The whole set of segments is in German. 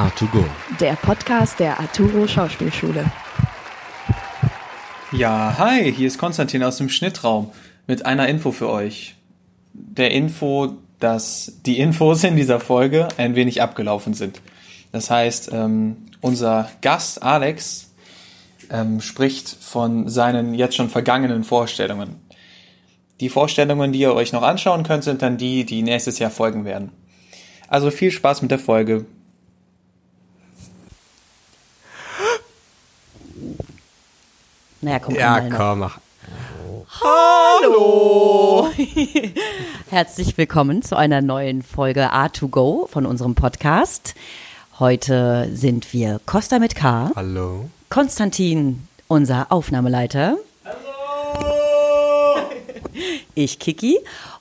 A2Go. Der Podcast der Arturo Schauspielschule. Ja, hi, hier ist Konstantin aus dem Schnittraum mit einer Info für euch. Der Info, dass die Infos in dieser Folge ein wenig abgelaufen sind. Das heißt, ähm, unser Gast Alex ähm, spricht von seinen jetzt schon vergangenen Vorstellungen. Die Vorstellungen, die ihr euch noch anschauen könnt, sind dann die, die nächstes Jahr folgen werden. Also viel Spaß mit der Folge. Naja, komm, Ja, komm, mal noch. komm, mach. Hallo! Herzlich willkommen zu einer neuen Folge A2Go von unserem Podcast. Heute sind wir Costa mit K, Hallo. Konstantin, unser Aufnahmeleiter. Hallo! Ich, Kiki.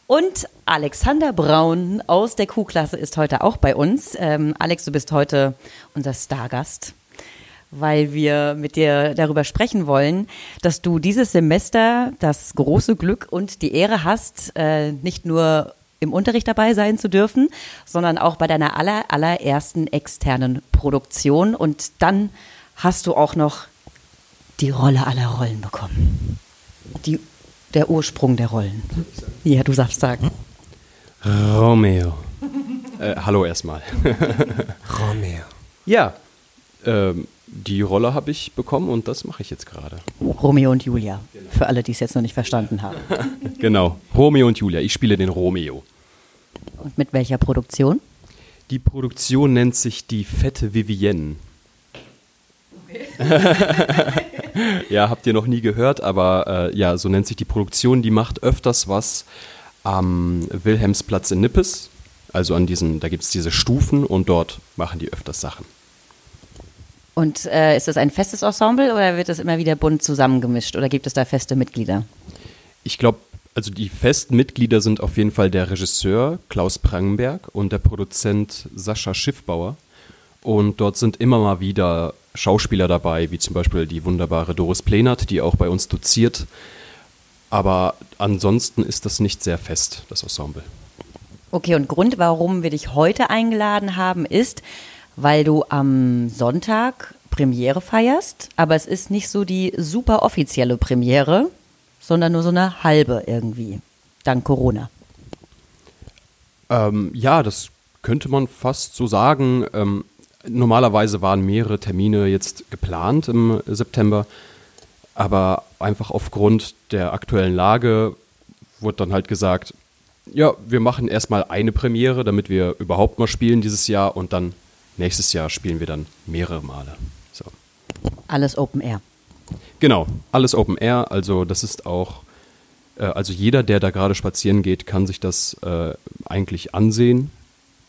Und Alexander Braun aus der Q-Klasse ist heute auch bei uns. Ähm, Alex, du bist heute unser Stargast weil wir mit dir darüber sprechen wollen, dass du dieses Semester das große Glück und die Ehre hast, äh, nicht nur im Unterricht dabei sein zu dürfen, sondern auch bei deiner aller, allerersten externen Produktion. Und dann hast du auch noch die Rolle aller Rollen bekommen. Die, der Ursprung der Rollen. Ja, du darfst sagen. Romeo. äh, hallo erstmal. Romeo. ja, ähm, die Rolle habe ich bekommen und das mache ich jetzt gerade. Romeo und Julia. Für alle, die es jetzt noch nicht verstanden haben. Genau. Romeo und Julia. Ich spiele den Romeo. Und mit welcher Produktion? Die Produktion nennt sich die Fette Vivienne. ja, habt ihr noch nie gehört, aber äh, ja, so nennt sich die Produktion. Die macht öfters was am Wilhelmsplatz in Nippes. Also an diesen, da gibt es diese Stufen und dort machen die öfters Sachen. Und äh, ist das ein festes Ensemble oder wird das immer wieder bunt zusammengemischt oder gibt es da feste Mitglieder? Ich glaube, also die festen Mitglieder sind auf jeden Fall der Regisseur Klaus Prangenberg und der Produzent Sascha Schiffbauer. Und dort sind immer mal wieder Schauspieler dabei, wie zum Beispiel die wunderbare Doris Plenert, die auch bei uns doziert. Aber ansonsten ist das nicht sehr fest, das Ensemble. Okay, und Grund, warum wir dich heute eingeladen haben, ist, weil du am Sonntag Premiere feierst, aber es ist nicht so die super offizielle Premiere, sondern nur so eine halbe irgendwie, dank Corona. Ähm, ja, das könnte man fast so sagen. Ähm, normalerweise waren mehrere Termine jetzt geplant im September, aber einfach aufgrund der aktuellen Lage wurde dann halt gesagt, ja, wir machen erstmal eine Premiere, damit wir überhaupt mal spielen dieses Jahr und dann nächstes Jahr spielen wir dann mehrere Male. Alles Open Air. Genau, alles Open Air, also das ist auch, äh, also jeder, der da gerade spazieren geht, kann sich das äh, eigentlich ansehen.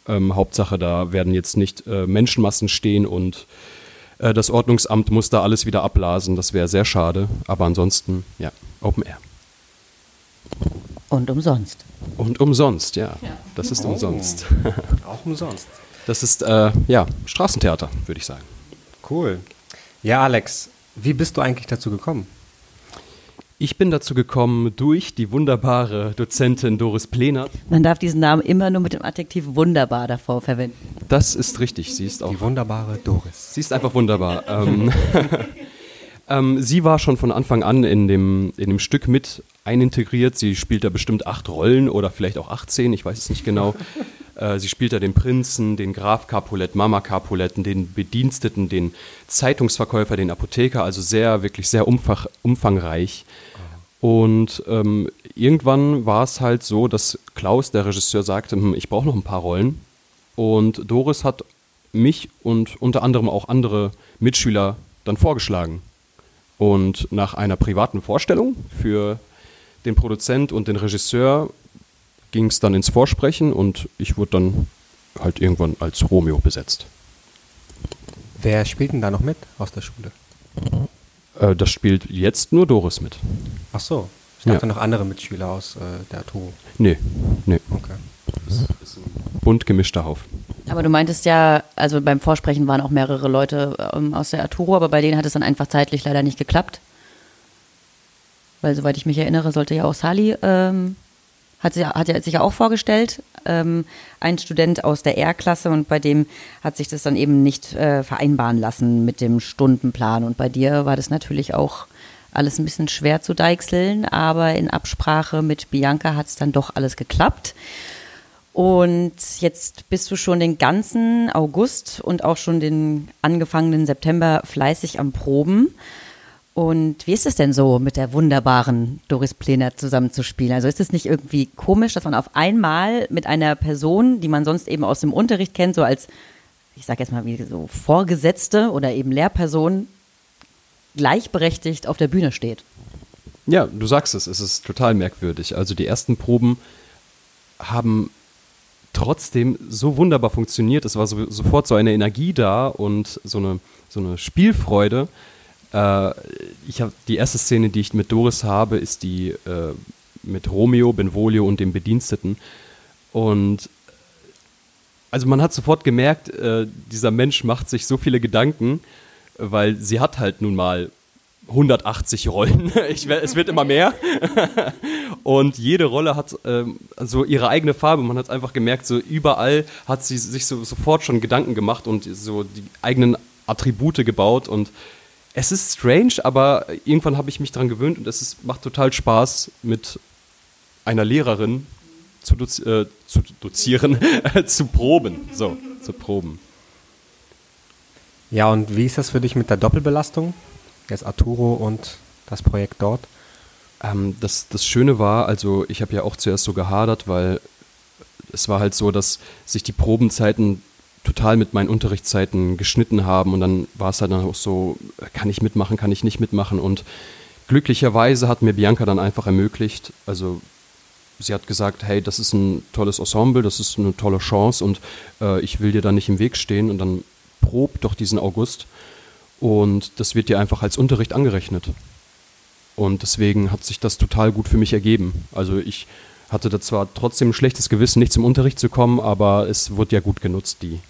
Ähm, Hauptsache, da werden jetzt nicht äh, Menschenmassen stehen und äh, das Ordnungsamt muss da alles wieder abblasen. Das wäre sehr schade, aber ansonsten, ja, Open Air. Und umsonst. Und umsonst, ja, das ist umsonst. Auch umsonst. Das ist, äh, ja, Straßentheater, würde ich sagen. Cool. Ja, Alex, wie bist du eigentlich dazu gekommen? Ich bin dazu gekommen durch die wunderbare Dozentin Doris Plenert. Man darf diesen Namen immer nur mit dem Adjektiv wunderbar davor verwenden. Das ist richtig, sie ist auch Die wunderbare Doris. Sie ist einfach wunderbar. ähm, ähm, sie war schon von Anfang an in dem, in dem Stück mit einintegriert. Sie spielt da bestimmt acht Rollen oder vielleicht auch 18, ich weiß es nicht genau. Äh, sie spielt da den Prinzen, den Graf Capulet, Mama Capuletten, den Bediensteten, den Zeitungsverkäufer, den Apotheker, also sehr, wirklich sehr umfach, umfangreich. Und ähm, irgendwann war es halt so, dass Klaus, der Regisseur, sagte, hm, ich brauche noch ein paar Rollen. Und Doris hat mich und unter anderem auch andere Mitschüler dann vorgeschlagen. Und nach einer privaten Vorstellung für den Produzent und den Regisseur ging es dann ins Vorsprechen und ich wurde dann halt irgendwann als Romeo besetzt. Wer spielt denn da noch mit aus der Schule? Äh, das spielt jetzt nur Doris mit. Ach so. Ich dachte Ja. noch andere Mitschüler aus äh, der Arturo. Nee, nee, Okay. bunt gemischter Haufen. Aber du meintest ja, also beim Vorsprechen waren auch mehrere Leute ähm, aus der Arturo, aber bei denen hat es dann einfach zeitlich leider nicht geklappt. Weil soweit ich mich erinnere, sollte ja auch Sali ähm, hat, sie, hat er sich ja auch vorgestellt, ähm, ein Student aus der R-Klasse und bei dem hat sich das dann eben nicht äh, vereinbaren lassen mit dem Stundenplan. Und bei dir war das natürlich auch alles ein bisschen schwer zu deichseln, aber in Absprache mit Bianca hat es dann doch alles geklappt. Und jetzt bist du schon den ganzen August und auch schon den angefangenen September fleißig am Proben. Und wie ist es denn so, mit der wunderbaren Doris Plener zusammenzuspielen? Also ist es nicht irgendwie komisch, dass man auf einmal mit einer Person, die man sonst eben aus dem Unterricht kennt, so als, ich sage jetzt mal wie so Vorgesetzte oder eben Lehrperson, gleichberechtigt auf der Bühne steht? Ja, du sagst es, es ist total merkwürdig. Also die ersten Proben haben trotzdem so wunderbar funktioniert. Es war so, sofort so eine Energie da und so eine, so eine Spielfreude. Äh, ich habe die erste Szene, die ich mit Doris habe, ist die äh, mit Romeo, Benvolio und dem Bediensteten. Und also man hat sofort gemerkt, äh, dieser Mensch macht sich so viele Gedanken, weil sie hat halt nun mal 180 Rollen. Ich, es wird immer mehr. Und jede Rolle hat ähm, so ihre eigene Farbe. Man hat einfach gemerkt, so überall hat sie sich so, sofort schon Gedanken gemacht und so die eigenen Attribute gebaut. Und es ist strange, aber irgendwann habe ich mich daran gewöhnt und es ist, macht total Spaß, mit einer Lehrerin zu, dozi äh, zu dozieren, zu proben. So, zu proben. Ja, und wie ist das für dich mit der Doppelbelastung? Jetzt Arturo und das Projekt dort? Ähm, das, das Schöne war, also ich habe ja auch zuerst so gehadert, weil es war halt so, dass sich die Probenzeiten total mit meinen Unterrichtszeiten geschnitten haben und dann war es halt dann auch so, kann ich mitmachen, kann ich nicht mitmachen und glücklicherweise hat mir Bianca dann einfach ermöglicht, also sie hat gesagt, hey, das ist ein tolles Ensemble, das ist eine tolle Chance und äh, ich will dir da nicht im Weg stehen und dann prob doch diesen August und das wird dir einfach als Unterricht angerechnet. Und deswegen hat sich das total gut für mich ergeben. Also ich hatte da zwar trotzdem ein schlechtes Gewissen, nicht zum Unterricht zu kommen, aber es wurde ja gut genutzt, die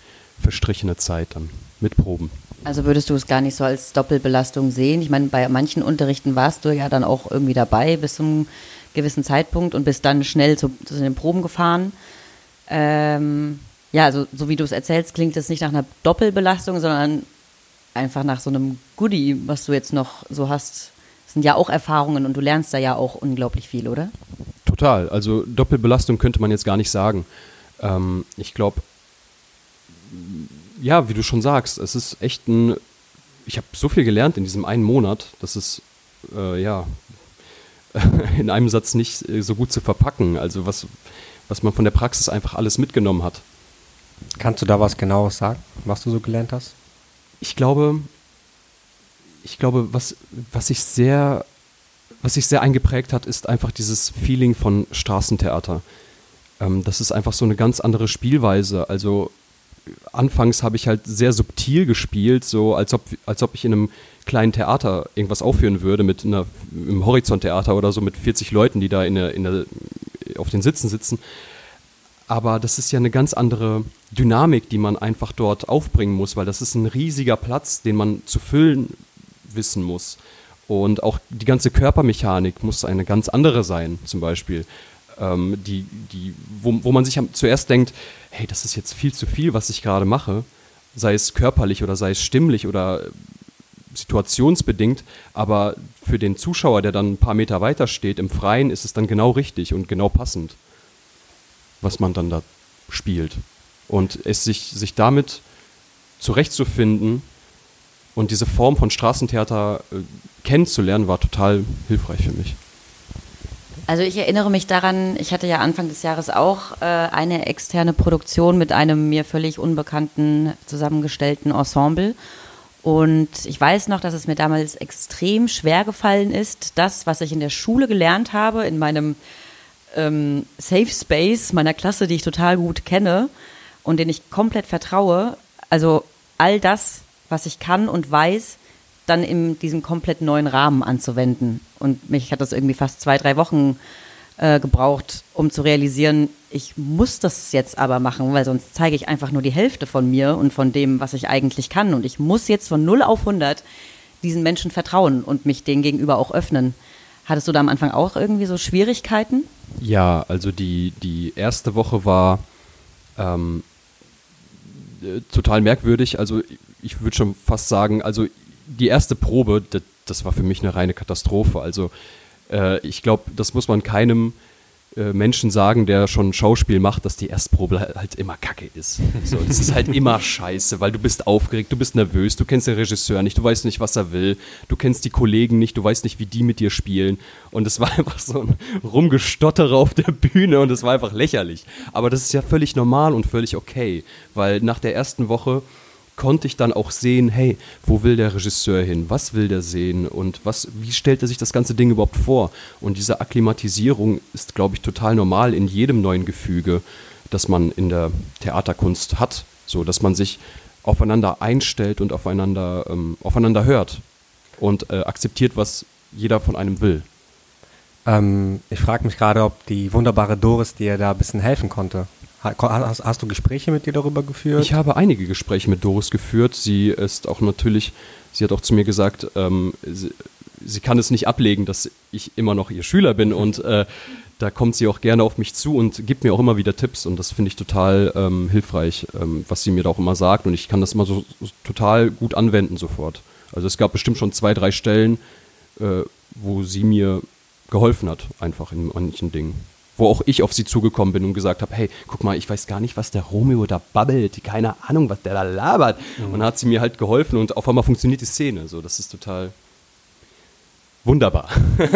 verstrichene Zeit dann mit Proben. Also würdest du es gar nicht so als Doppelbelastung sehen? Ich meine, bei manchen Unterrichten warst du ja dann auch irgendwie dabei bis zum gewissen Zeitpunkt und bist dann schnell zu, zu den Proben gefahren. Ähm, ja, also so wie du es erzählst, klingt es nicht nach einer Doppelbelastung, sondern einfach nach so einem Goodie, was du jetzt noch so hast. Das sind ja auch Erfahrungen und du lernst da ja auch unglaublich viel, oder? Total. Also Doppelbelastung könnte man jetzt gar nicht sagen. Ähm, ich glaube, ja, wie du schon sagst, es ist echt ein. Ich habe so viel gelernt in diesem einen Monat, das ist äh, ja in einem Satz nicht äh, so gut zu verpacken. Also was, was man von der Praxis einfach alles mitgenommen hat. Kannst du da was genaues sagen, was du so gelernt hast? Ich glaube, ich glaube, was, was ich sehr, was sich sehr eingeprägt hat, ist einfach dieses Feeling von Straßentheater. Ähm, das ist einfach so eine ganz andere Spielweise. Also anfangs habe ich halt sehr subtil gespielt, so als ob, als ob ich in einem kleinen Theater irgendwas aufführen würde, mit einer, im Horizonttheater oder so mit 40 Leuten, die da in der, in der, auf den Sitzen sitzen. Aber das ist ja eine ganz andere Dynamik, die man einfach dort aufbringen muss, weil das ist ein riesiger Platz, den man zu füllen wissen muss. Und auch die ganze Körpermechanik muss eine ganz andere sein, zum Beispiel. Ähm, die, die, wo, wo man sich zuerst denkt, hey, das ist jetzt viel zu viel, was ich gerade mache, sei es körperlich oder sei es stimmlich oder situationsbedingt, aber für den Zuschauer, der dann ein paar Meter weiter steht im Freien, ist es dann genau richtig und genau passend was man dann da spielt. Und es sich, sich damit zurechtzufinden und diese Form von Straßentheater äh, kennenzulernen, war total hilfreich für mich. Also ich erinnere mich daran, ich hatte ja Anfang des Jahres auch äh, eine externe Produktion mit einem mir völlig unbekannten zusammengestellten Ensemble. Und ich weiß noch, dass es mir damals extrem schwer gefallen ist, das, was ich in der Schule gelernt habe, in meinem ähm, Safe Space meiner Klasse, die ich total gut kenne und den ich komplett vertraue. Also all das, was ich kann und weiß, dann in diesem komplett neuen Rahmen anzuwenden. Und mich hat das irgendwie fast zwei, drei Wochen äh, gebraucht, um zu realisieren, ich muss das jetzt aber machen, weil sonst zeige ich einfach nur die Hälfte von mir und von dem, was ich eigentlich kann. Und ich muss jetzt von 0 auf 100 diesen Menschen vertrauen und mich denen gegenüber auch öffnen Hattest du da am Anfang auch irgendwie so Schwierigkeiten? Ja, also die, die erste Woche war ähm, äh, total merkwürdig. Also ich würde schon fast sagen, also die erste Probe, das, das war für mich eine reine Katastrophe. Also äh, ich glaube, das muss man keinem äh, Menschen sagen, der schon Schauspiel macht, dass die Erstprobe halt immer kacke ist. So, das ist halt immer scheiße, weil du bist aufgeregt, du bist nervös, du kennst den Regisseur nicht, du weißt nicht, was er will, du kennst die Kollegen nicht, du weißt nicht, wie die mit dir spielen. Und es war einfach so ein Rumgestotterer auf der Bühne und es war einfach lächerlich. Aber das ist ja völlig normal und völlig okay, weil nach der ersten Woche konnte ich dann auch sehen, hey, wo will der Regisseur hin? Was will der sehen? Und was, wie stellt er sich das ganze Ding überhaupt vor? Und diese Akklimatisierung ist, glaube ich, total normal in jedem neuen Gefüge, das man in der Theaterkunst hat. So, dass man sich aufeinander einstellt und aufeinander, ähm, aufeinander hört und äh, akzeptiert, was jeder von einem will. Ähm, ich frage mich gerade, ob die wunderbare Doris dir da ein bisschen helfen konnte. Hast, hast, du Gespräche mit dir darüber geführt? Ich habe einige Gespräche mit Doris geführt. Sie ist auch natürlich, sie hat auch zu mir gesagt, ähm, sie, sie, kann es nicht ablegen, dass ich immer noch ihr Schüler bin und äh, da kommt sie auch gerne auf mich zu und gibt mir auch immer wieder Tipps und das finde ich total ähm, hilfreich, ähm, was sie mir da auch immer sagt und ich kann das immer so, so, total gut anwenden sofort. Also es gab bestimmt schon zwei, drei Stellen, äh, wo sie mir geholfen hat, einfach in manchen Dingen wo auch ich auf sie zugekommen bin und gesagt habe, hey, guck mal, ich weiß gar nicht, was der Romeo da babbelt, keine Ahnung, was der da labert. Mhm. Und dann hat sie mir halt geholfen und auf einmal funktioniert die Szene. So, das ist total wunderbar.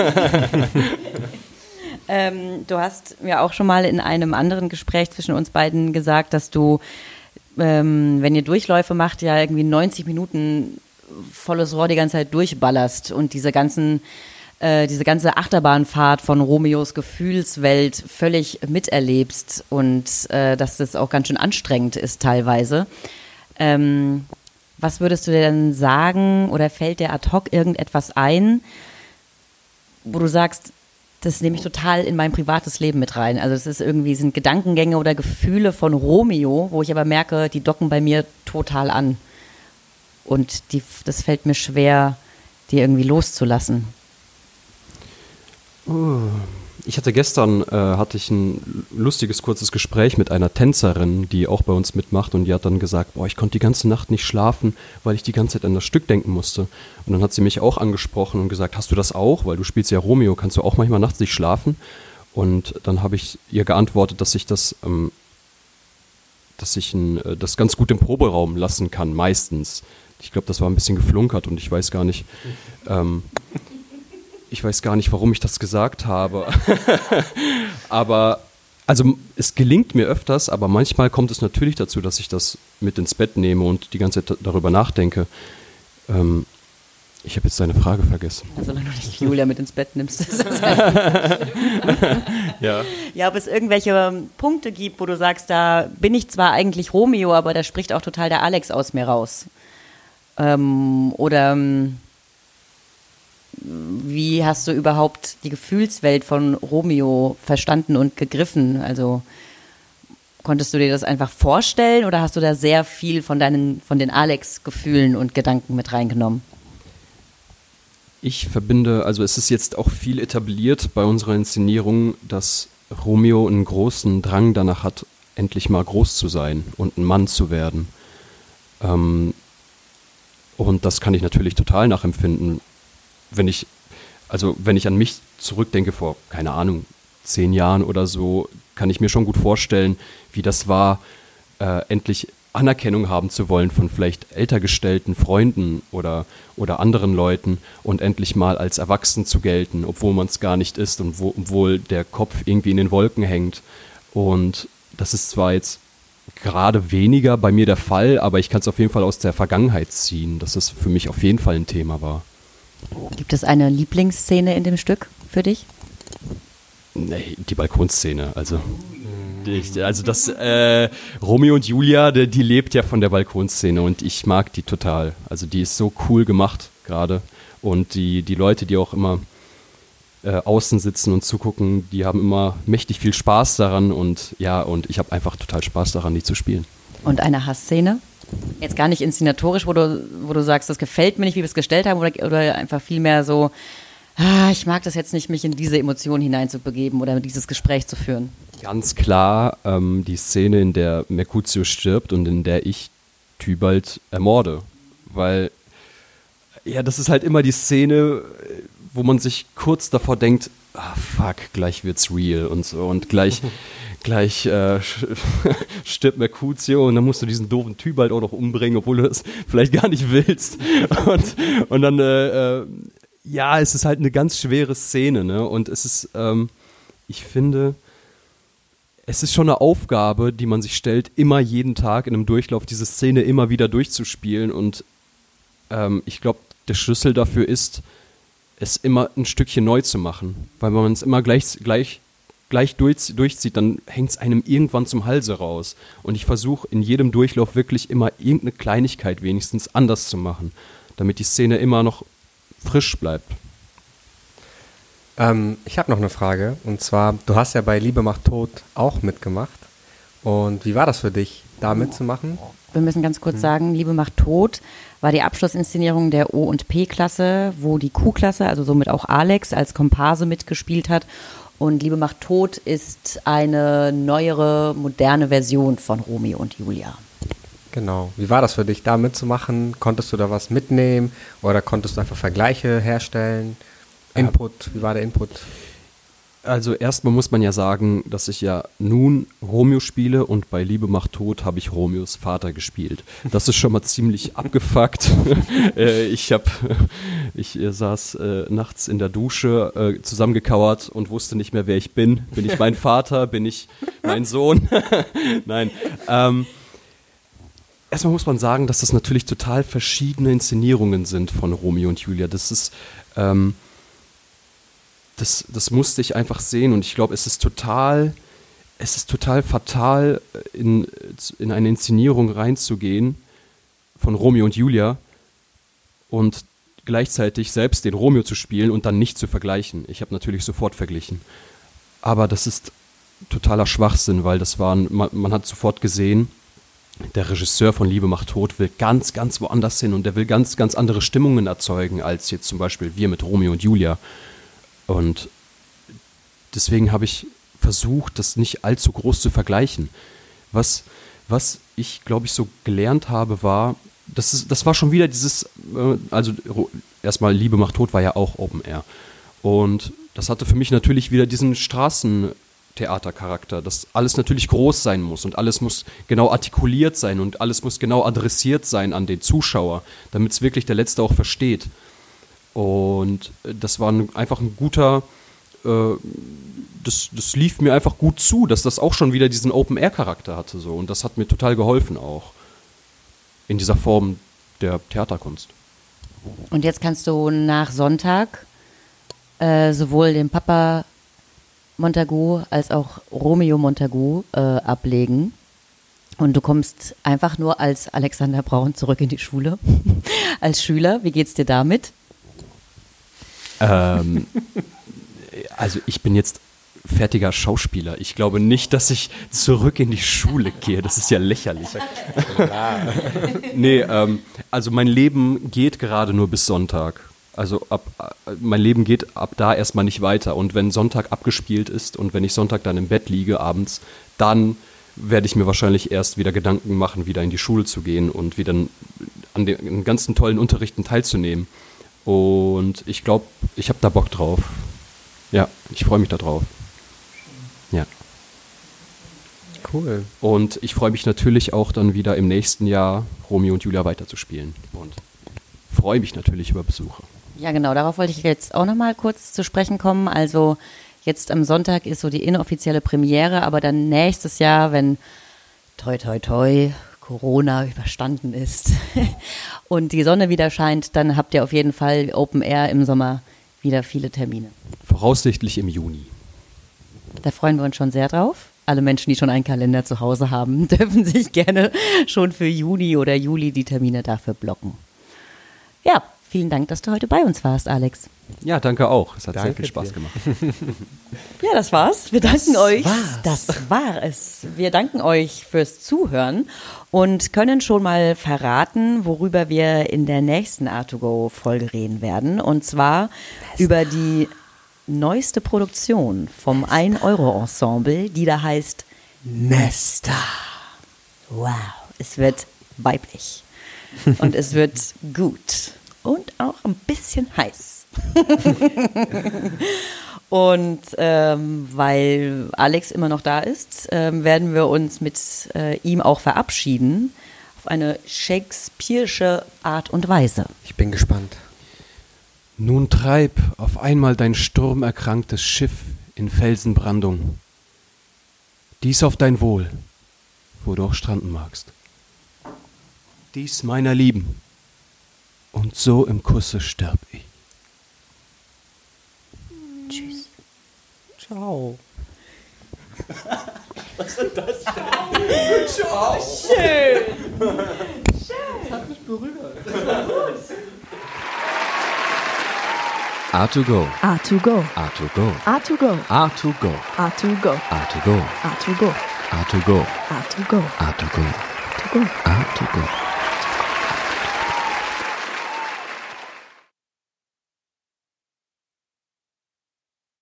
ähm, du hast mir auch schon mal in einem anderen Gespräch zwischen uns beiden gesagt, dass du, ähm, wenn ihr Durchläufe macht, ja irgendwie 90 Minuten volles Rohr die ganze Zeit durchballerst und diese ganzen äh, diese ganze Achterbahnfahrt von Romeos Gefühlswelt völlig miterlebst und äh, dass das auch ganz schön anstrengend ist teilweise. Ähm, was würdest du denn sagen oder fällt dir ad hoc irgendetwas ein, wo du sagst, das nehme ich total in mein privates Leben mit rein. Also es ist irgendwie sind Gedankengänge oder Gefühle von Romeo, wo ich aber merke, die docken bei mir total an. Und die, das fällt mir schwer, die irgendwie loszulassen. Ich hatte gestern äh, hatte ich ein lustiges kurzes Gespräch mit einer Tänzerin, die auch bei uns mitmacht und die hat dann gesagt, boah, ich konnte die ganze Nacht nicht schlafen, weil ich die ganze Zeit an das Stück denken musste. Und dann hat sie mich auch angesprochen und gesagt, hast du das auch? Weil du spielst ja Romeo, kannst du auch manchmal nachts nicht schlafen? Und dann habe ich ihr geantwortet, dass ich das, ähm, dass ich ein, äh, das ganz gut im Proberaum lassen kann, meistens. Ich glaube, das war ein bisschen geflunkert und ich weiß gar nicht. Ähm, ich weiß gar nicht, warum ich das gesagt habe. aber also es gelingt mir öfters, aber manchmal kommt es natürlich dazu, dass ich das mit ins Bett nehme und die ganze Zeit darüber nachdenke. Ähm, ich habe jetzt deine Frage vergessen. Also, solange du nicht Julia mit ins Bett nimmst. Das ist ja. ja, ob es irgendwelche Punkte gibt, wo du sagst, da bin ich zwar eigentlich Romeo, aber da spricht auch total der Alex aus mir raus. Ähm, oder ähm, wie hast du überhaupt die Gefühlswelt von Romeo verstanden und gegriffen? Also konntest du dir das einfach vorstellen oder hast du da sehr viel von deinen, von den Alex-Gefühlen und Gedanken mit reingenommen? Ich verbinde, also es ist jetzt auch viel etabliert bei unserer Inszenierung, dass Romeo einen großen Drang danach hat, endlich mal groß zu sein und ein Mann zu werden. Ähm, und das kann ich natürlich total nachempfinden wenn ich, also wenn ich an mich zurückdenke vor, keine Ahnung, zehn Jahren oder so, kann ich mir schon gut vorstellen, wie das war, äh, endlich Anerkennung haben zu wollen von vielleicht älter gestellten Freunden oder, oder anderen Leuten und endlich mal als erwachsen zu gelten, obwohl man es gar nicht ist und wo, obwohl der Kopf irgendwie in den Wolken hängt. Und das ist zwar jetzt gerade weniger bei mir der Fall, aber ich kann es auf jeden Fall aus der Vergangenheit ziehen, dass es für mich auf jeden Fall ein Thema war. Gibt es eine Lieblingsszene in dem Stück für dich? Nee, die Balkonszene. Also, also das äh, Romeo und Julia, die, die, lebt ja von der Balkonszene und ich mag die total. Also die ist so cool gemacht gerade und die, die Leute, die auch immer äh, außen sitzen und zugucken, die haben immer mächtig viel Spaß daran und ja, und ich habe einfach total Spaß daran, die zu spielen. Und eine Hassszene? Jetzt gar nicht inszenatorisch, wo du, wo du sagst, das gefällt mir nicht, wie wir es gestellt haben, oder, oder einfach vielmehr so, ah, ich mag das jetzt nicht, mich in diese Emotion hineinzubegeben oder dieses Gespräch zu führen. Ganz klar ähm, die Szene, in der Mercutio stirbt und in der ich Tybalt ermorde. Weil, ja, das ist halt immer die Szene, wo man sich kurz davor denkt, ah, fuck, gleich wird's real und so und gleich, gleich äh, stirbt Mercutio und dann musst du diesen doofen Typ halt auch noch umbringen, obwohl du das vielleicht gar nicht willst. Und, und dann, äh, äh, ja, es ist halt eine ganz schwere Szene, ne? Und es ist, ähm, ich finde, es ist schon eine Aufgabe, die man sich stellt, immer jeden Tag in einem Durchlauf diese Szene immer wieder durchzuspielen. Und ähm, ich glaube, der Schlüssel dafür ist, es immer ein Stückchen neu zu machen. Weil wenn man es immer gleich, gleich, gleich durch, durchzieht, dann hängt es einem irgendwann zum Halse raus. Und ich versuche in jedem Durchlauf wirklich immer irgendeine Kleinigkeit wenigstens anders zu machen, damit die Szene immer noch frisch bleibt. Ähm, ich habe noch eine Frage. Und zwar, du hast ja bei Liebe macht Tod auch mitgemacht. Und wie war das für dich, da mitzumachen? Wir müssen ganz kurz sagen, Liebe macht Tod war die Abschlussinszenierung der O- und P-Klasse, wo die Q-Klasse, also somit auch Alex, als Komparse mitgespielt hat. Und Liebe macht Tod ist eine neuere, moderne Version von Romeo und Julia. Genau. Wie war das für dich, da mitzumachen? Konntest du da was mitnehmen oder konntest du einfach Vergleiche herstellen? Input, wie war der Input? Also erstmal muss man ja sagen, dass ich ja nun Romeo spiele und bei Liebe macht Tod habe ich Romeos Vater gespielt. Das ist schon mal ziemlich abgefuckt. äh, ich habe, ich äh, saß äh, nachts in der Dusche äh, zusammengekauert und wusste nicht mehr, wer ich bin. Bin ich mein Vater? Bin ich mein Sohn? Nein. Ähm, erstmal muss man sagen, dass das natürlich total verschiedene Inszenierungen sind von Romeo und Julia. Das ist ähm, das, das musste ich einfach sehen und ich glaube, es ist total, es ist total fatal, in, in eine Inszenierung reinzugehen von Romeo und Julia und gleichzeitig selbst den Romeo zu spielen und dann nicht zu vergleichen. Ich habe natürlich sofort verglichen. Aber das ist totaler Schwachsinn, weil das waren, man, man hat sofort gesehen, der Regisseur von Liebe macht Tod will ganz, ganz woanders hin und der will ganz, ganz andere Stimmungen erzeugen, als jetzt zum Beispiel wir mit Romeo und Julia. Und deswegen habe ich versucht, das nicht allzu groß zu vergleichen. Was, was ich, glaube ich, so gelernt habe, war, das, ist, das war schon wieder dieses, äh, also erstmal Liebe macht Tod war ja auch Open Air. Und das hatte für mich natürlich wieder diesen Straßentheatercharakter, dass alles natürlich groß sein muss und alles muss genau artikuliert sein und alles muss genau adressiert sein an den Zuschauer, damit es wirklich der Letzte auch versteht. Und das war ein, einfach ein guter, äh, das, das lief mir einfach gut zu, dass das auch schon wieder diesen Open-Air-Charakter hatte. So. Und das hat mir total geholfen auch in dieser Form der Theaterkunst. Und jetzt kannst du nach Sonntag äh, sowohl den Papa Montagu als auch Romeo Montagu äh, ablegen. Und du kommst einfach nur als Alexander Braun zurück in die Schule, als Schüler. Wie geht's dir damit? Ähm, also ich bin jetzt fertiger Schauspieler. Ich glaube nicht, dass ich zurück in die Schule gehe. Das ist ja lächerlich. nee, ähm, also mein Leben geht gerade nur bis Sonntag. Also ab, mein Leben geht ab da erstmal nicht weiter. Und wenn Sonntag abgespielt ist und wenn ich Sonntag dann im Bett liege abends, dann werde ich mir wahrscheinlich erst wieder Gedanken machen, wieder in die Schule zu gehen und wieder an den ganzen tollen Unterrichten teilzunehmen. Und ich glaube, ich habe da Bock drauf. Ja, ich freue mich da drauf. Ja. Cool. Und ich freue mich natürlich auch dann wieder im nächsten Jahr Romeo und Julia weiterzuspielen. Und freue mich natürlich über Besuche. Ja, genau, darauf wollte ich jetzt auch nochmal kurz zu sprechen kommen. Also jetzt am Sonntag ist so die inoffizielle Premiere, aber dann nächstes Jahr, wenn toi toi toi Corona überstanden ist und die Sonne wieder scheint, dann habt ihr auf jeden Fall Open Air im Sommer wieder viele Termine. Voraussichtlich im Juni. Da freuen wir uns schon sehr drauf. Alle Menschen, die schon einen Kalender zu Hause haben, dürfen sich gerne schon für Juni oder Juli die Termine dafür blocken. Ja, vielen Dank, dass du heute bei uns warst, Alex. Ja, danke auch. Es hat sehr Danke viel Spaß dir. gemacht. Ja, das war's. Wir danken euch. Das war es. Wir danken euch fürs Zuhören und können schon mal verraten, worüber wir in der nächsten A2Go-Folge reden werden. Und zwar über die neueste Produktion vom 1-Euro-Ensemble, die da heißt Nesta. Wow, es wird weiblich. Und es wird gut. Und auch ein bisschen heiß. Und ähm, weil Alex immer noch da ist, ähm, werden wir uns mit äh, ihm auch verabschieden auf eine Shakespeare'sche Art und Weise. Ich bin gespannt. Nun treib auf einmal dein sturmerkranktes Schiff in Felsenbrandung. Dies auf dein Wohl, wo du auch stranden magst. Dies meiner Lieben, und so im Kusse sterb ich. Tschüss. Ciao. A2Go, A2Go. A2Go, A2Go. A2Go, A2Go. A2Go, A2Go. A2Go, A2Go. A2Go, A2Go. A2Go.